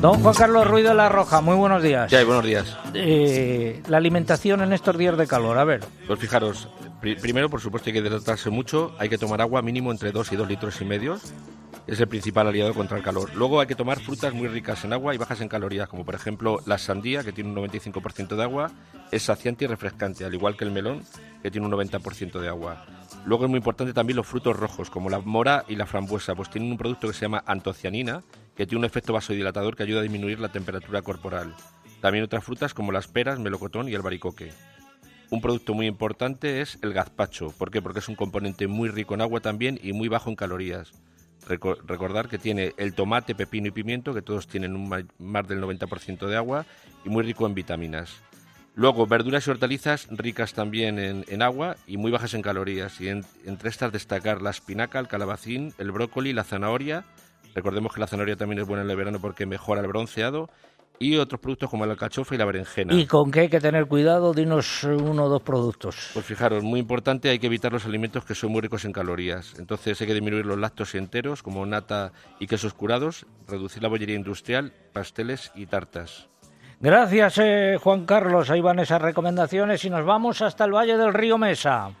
Don Juan Carlos Ruiz de la Roja, muy buenos días. Ya, buenos días. Eh, la alimentación en estos días de calor, a ver. Pues fijaros, primero, por supuesto, hay que hidratarse mucho, hay que tomar agua mínimo entre 2 y 2 litros y medio, es el principal aliado contra el calor. Luego hay que tomar frutas muy ricas en agua y bajas en calorías, como por ejemplo la sandía, que tiene un 95% de agua, es saciante y refrescante, al igual que el melón, que tiene un 90% de agua. Luego es muy importante también los frutos rojos, como la mora y la frambuesa, pues tienen un producto que se llama antocianina, que tiene un efecto vasodilatador que ayuda a disminuir la temperatura corporal. También otras frutas como las peras, melocotón y el baricoque. Un producto muy importante es el gazpacho. ¿Por qué? Porque es un componente muy rico en agua también y muy bajo en calorías. recordar que tiene el tomate, pepino y pimiento, que todos tienen un más del 90% de agua y muy rico en vitaminas. Luego, verduras y hortalizas ricas también en, agua y muy bajas en calorías. Y entre estas destacar la espinaca, el calabacín, el brócoli, la zanahoria. Recordemos que la zanahoria también es buena en el verano porque mejora el bronceado y otros productos como la alcachofa y la berenjena. ¿Y con qué hay que tener cuidado? Dinos uno o dos productos. Pues fijaros, muy importante, hay que evitar los alimentos que son muy ricos en calorías. Entonces hay que disminuir los lácteos enteros, como nata y quesos curados, reducir la bollería industrial, pasteles y tartas. Gracias, eh, Juan Carlos. Ahí van esas recomendaciones y nos vamos hasta el Valle del Río Mesa.